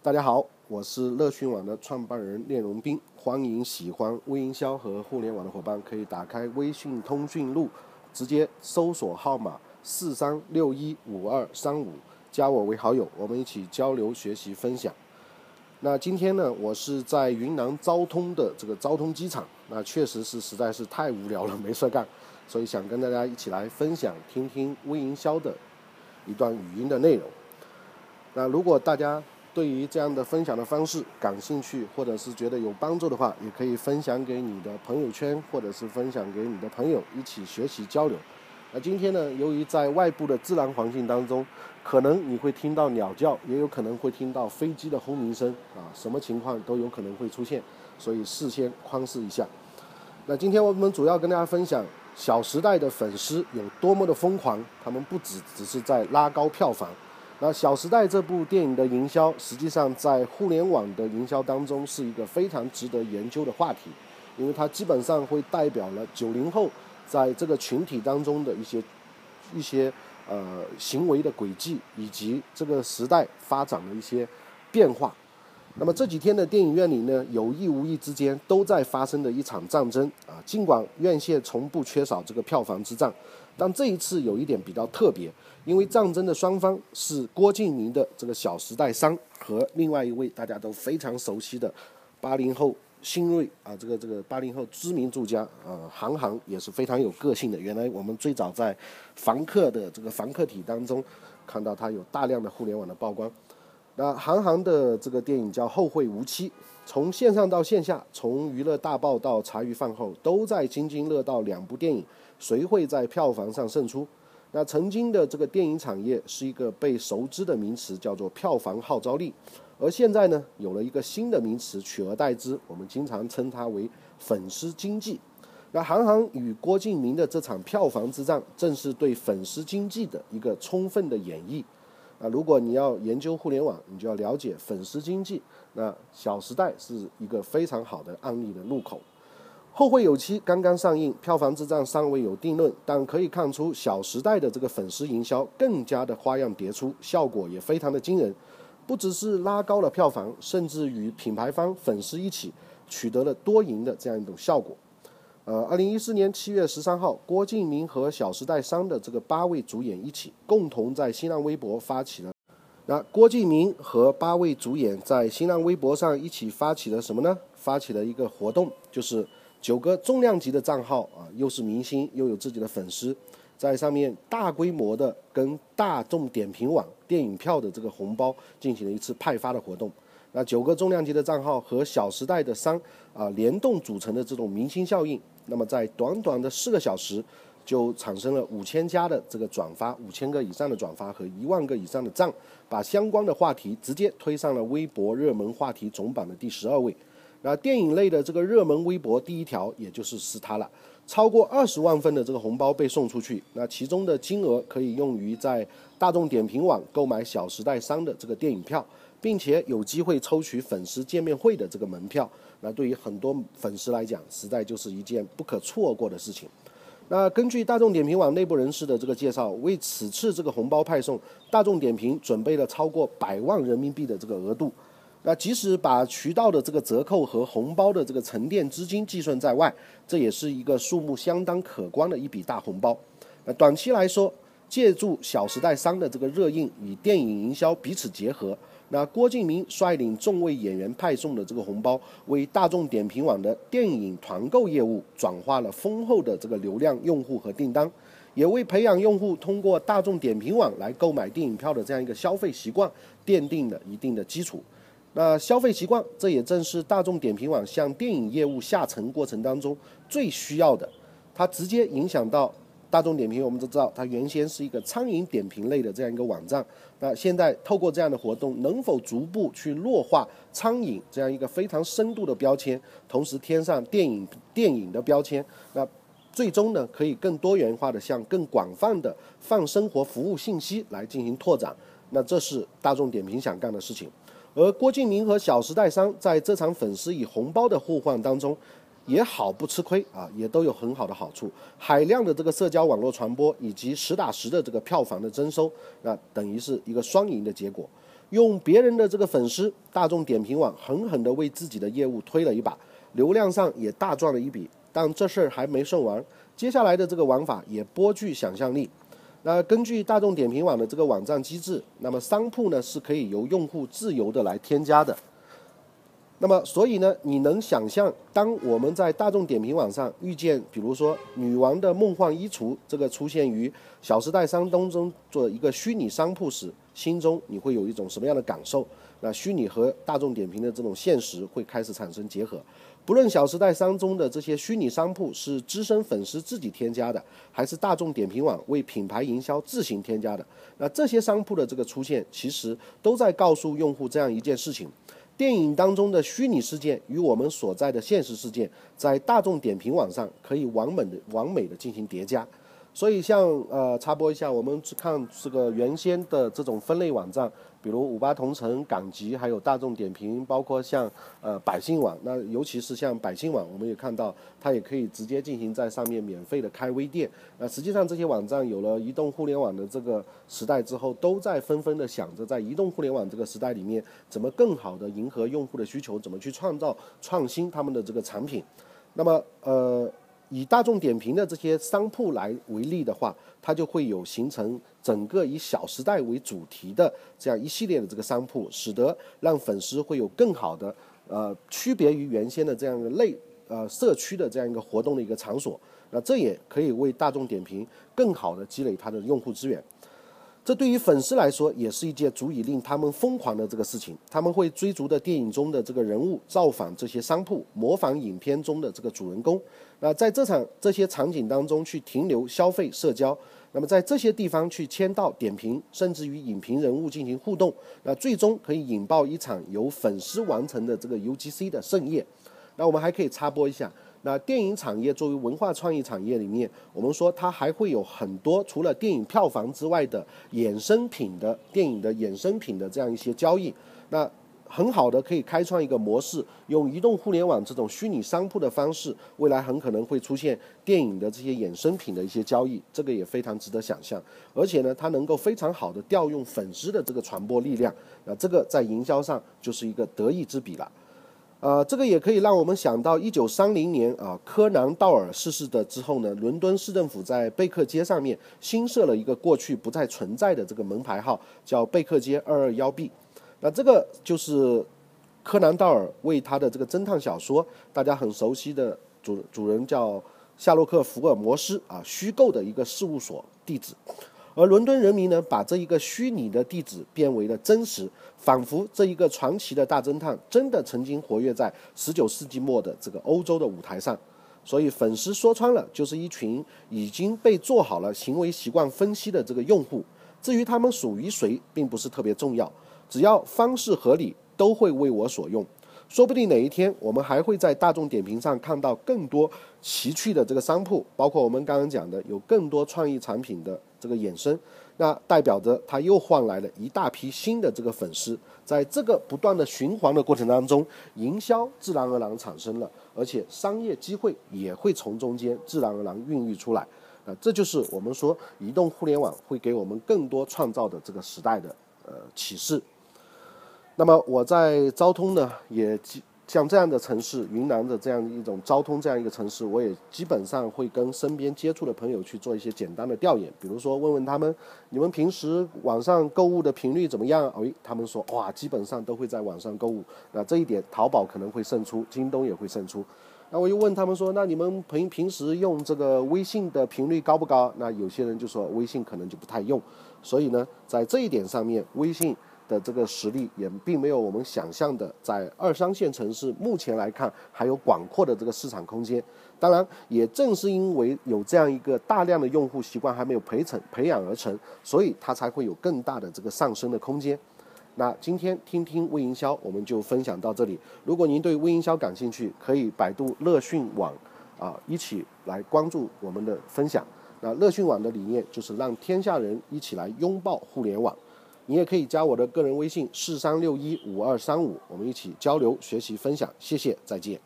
大家好，我是乐讯网的创办人聂荣斌，欢迎喜欢微营销和互联网的伙伴可以打开微信通讯录，直接搜索号码四三六一五二三五，加我为好友，我们一起交流学习分享。那今天呢，我是在云南昭通的这个昭通机场，那确实是实在是太无聊了，没事干，所以想跟大家一起来分享，听听微营销的一段语音的内容。那如果大家对于这样的分享的方式感兴趣，或者是觉得有帮助的话，也可以分享给你的朋友圈，或者是分享给你的朋友一起学习交流。那今天呢，由于在外部的自然环境当中，可能你会听到鸟叫，也有可能会听到飞机的轰鸣声啊，什么情况都有可能会出现，所以事先宽示一下。那今天我们主要跟大家分享《小时代》的粉丝有多么的疯狂，他们不只只是在拉高票房。那《小时代》这部电影的营销，实际上在互联网的营销当中是一个非常值得研究的话题，因为它基本上会代表了九零后在这个群体当中的一些一些呃行为的轨迹，以及这个时代发展的一些变化。那么这几天的电影院里呢，有意无意之间都在发生的一场战争啊。尽管院线从不缺少这个票房之战，但这一次有一点比较特别，因为战争的双方是郭敬明的这个《小时代三》和另外一位大家都非常熟悉的八零后新锐啊，这个这个八零后知名作家啊，韩寒也是非常有个性的。原来我们最早在《房客》的这个房客体当中看到他有大量的互联网的曝光。那韩寒的这个电影叫《后会无期》，从线上到线下，从娱乐大爆到茶余饭后，都在津津乐道两部电影谁会在票房上胜出。那曾经的这个电影产业是一个被熟知的名词，叫做票房号召力，而现在呢，有了一个新的名词取而代之，我们经常称它为粉丝经济。那韩寒与郭敬明的这场票房之战，正是对粉丝经济的一个充分的演绎。啊，如果你要研究互联网，你就要了解粉丝经济。那《小时代》是一个非常好的案例的入口。后会有期刚刚上映，票房之战尚未有定论，但可以看出《小时代》的这个粉丝营销更加的花样迭出，效果也非常的惊人。不只是拉高了票房，甚至与品牌方、粉丝一起取得了多赢的这样一种效果。呃，二零一四年七月十三号，郭敬明和《小时代三》的这个八位主演一起，共同在新浪微博发起了。那郭敬明和八位主演在新浪微博上一起发起了什么呢？发起了一个活动，就是九个重量级的账号啊，又是明星，又有自己的粉丝，在上面大规模的跟大众点评网电影票的这个红包进行了一次派发的活动。那九个重量级的账号和《小时代》的三啊联动组成的这种明星效应。那么在短短的四个小时，就产生了五千加的这个转发，五千个以上的转发和一万个以上的赞，把相关的话题直接推上了微博热门话题总榜的第十二位。那电影类的这个热门微博第一条，也就是是它了，超过二十万份的这个红包被送出去。那其中的金额可以用于在大众点评网购买《小时代三》的这个电影票，并且有机会抽取粉丝见面会的这个门票。那对于很多粉丝来讲，实在就是一件不可错过的事情。那根据大众点评网内部人士的这个介绍，为此次这个红包派送，大众点评准备了超过百万人民币的这个额度。那即使把渠道的这个折扣和红包的这个沉淀资金计算在外，这也是一个数目相当可观的一笔大红包。那短期来说，借助《小时代三》的这个热映与电影营销彼此结合。那郭敬明率领众位演员派送的这个红包，为大众点评网的电影团购业务转化了丰厚的这个流量用户和订单，也为培养用户通过大众点评网来购买电影票的这样一个消费习惯奠定了一定的基础。那消费习惯，这也正是大众点评网向电影业务下沉过程当中最需要的，它直接影响到。大众点评，我们都知道，它原先是一个餐饮点评类的这样一个网站。那现在透过这样的活动，能否逐步去弱化餐饮这样一个非常深度的标签，同时添上电影电影的标签？那最终呢，可以更多元化的向更广泛的泛生活服务信息来进行拓展。那这是大众点评想干的事情。而郭敬明和《小时代三》在这场粉丝与红包的互换当中。也好不吃亏啊，也都有很好的好处。海量的这个社交网络传播，以及实打实的这个票房的征收，那等于是一个双赢的结果。用别人的这个粉丝，大众点评网狠狠地为自己的业务推了一把，流量上也大赚了一笔。但这事儿还没算完，接下来的这个玩法也颇具想象力。那根据大众点评网的这个网站机制，那么商铺呢是可以由用户自由的来添加的。那么，所以呢，你能想象，当我们在大众点评网上遇见，比如说“女王的梦幻衣橱”这个出现于《小时代》商当中做一个虚拟商铺时，心中你会有一种什么样的感受？那虚拟和大众点评的这种现实会开始产生结合。不论《小时代》商中的这些虚拟商铺是资深粉丝自己添加的，还是大众点评网为品牌营销自行添加的，那这些商铺的这个出现，其实都在告诉用户这样一件事情。电影当中的虚拟事件与我们所在的现实事件，在大众点评网上可以完美的完美的进行叠加。所以，像呃插播一下，我们去看这个原先的这种分类网站，比如五八同城、港集，还有大众点评，包括像呃百姓网。那尤其是像百姓网，我们也看到它也可以直接进行在上面免费的开微店。那实际上这些网站有了移动互联网的这个时代之后，都在纷纷的想着在移动互联网这个时代里面，怎么更好的迎合用户的需求，怎么去创造创新他们的这个产品。那么呃。以大众点评的这些商铺来为例的话，它就会有形成整个以小时代为主题的这样一系列的这个商铺，使得让粉丝会有更好的呃区别于原先的这样一个类呃社区的这样一个活动的一个场所。那这也可以为大众点评更好的积累它的用户资源。这对于粉丝来说也是一件足以令他们疯狂的这个事情。他们会追逐的电影中的这个人物，造访这些商铺，模仿影片中的这个主人公。那在这场这些场景当中去停留、消费、社交，那么在这些地方去签到、点评，甚至与影评人物进行互动，那最终可以引爆一场由粉丝完成的这个 UGC 的盛宴。那我们还可以插播一下。那电影产业作为文化创意产业里面，我们说它还会有很多除了电影票房之外的衍生品的电影的衍生品的这样一些交易。那很好的可以开创一个模式，用移动互联网这种虚拟商铺的方式，未来很可能会出现电影的这些衍生品的一些交易，这个也非常值得想象。而且呢，它能够非常好的调用粉丝的这个传播力量，那这个在营销上就是一个得意之笔了。呃，这个也可以让我们想到，一九三零年啊，柯南道尔逝世的之后呢，伦敦市政府在贝克街上面新设了一个过去不再存在的这个门牌号，叫贝克街二二幺 B。那这个就是柯南道尔为他的这个侦探小说，大家很熟悉的主主人叫夏洛克福尔摩斯啊，虚构的一个事务所地址。而伦敦人民呢，把这一个虚拟的地址变为了真实，仿佛这一个传奇的大侦探真的曾经活跃在十九世纪末的这个欧洲的舞台上。所以粉丝说穿了，就是一群已经被做好了行为习惯分析的这个用户。至于他们属于谁，并不是特别重要，只要方式合理，都会为我所用。说不定哪一天，我们还会在大众点评上看到更多奇趣的这个商铺，包括我们刚刚讲的有更多创意产品的这个衍生，那代表着他又换来了一大批新的这个粉丝，在这个不断的循环的过程当中，营销自然而然产生了，而且商业机会也会从中间自然而然孕育出来，啊，这就是我们说移动互联网会给我们更多创造的这个时代的呃启示。那么我在昭通呢，也像这样的城市，云南的这样一种昭通这样一个城市，我也基本上会跟身边接触的朋友去做一些简单的调研，比如说问问他们，你们平时网上购物的频率怎么样？哎，他们说哇，基本上都会在网上购物。那这一点，淘宝可能会胜出，京东也会胜出。那我又问他们说，那你们平平时用这个微信的频率高不高？那有些人就说微信可能就不太用。所以呢，在这一点上面，微信。的这个实力也并没有我们想象的，在二三线城市目前来看还有广阔的这个市场空间。当然，也正是因为有这样一个大量的用户习惯还没有培成培养而成，所以它才会有更大的这个上升的空间。那今天听听微营销，我们就分享到这里。如果您对微营销感兴趣，可以百度乐讯网啊，一起来关注我们的分享。那乐讯网的理念就是让天下人一起来拥抱互联网。你也可以加我的个人微信四三六一五二三五，我们一起交流、学习、分享。谢谢，再见。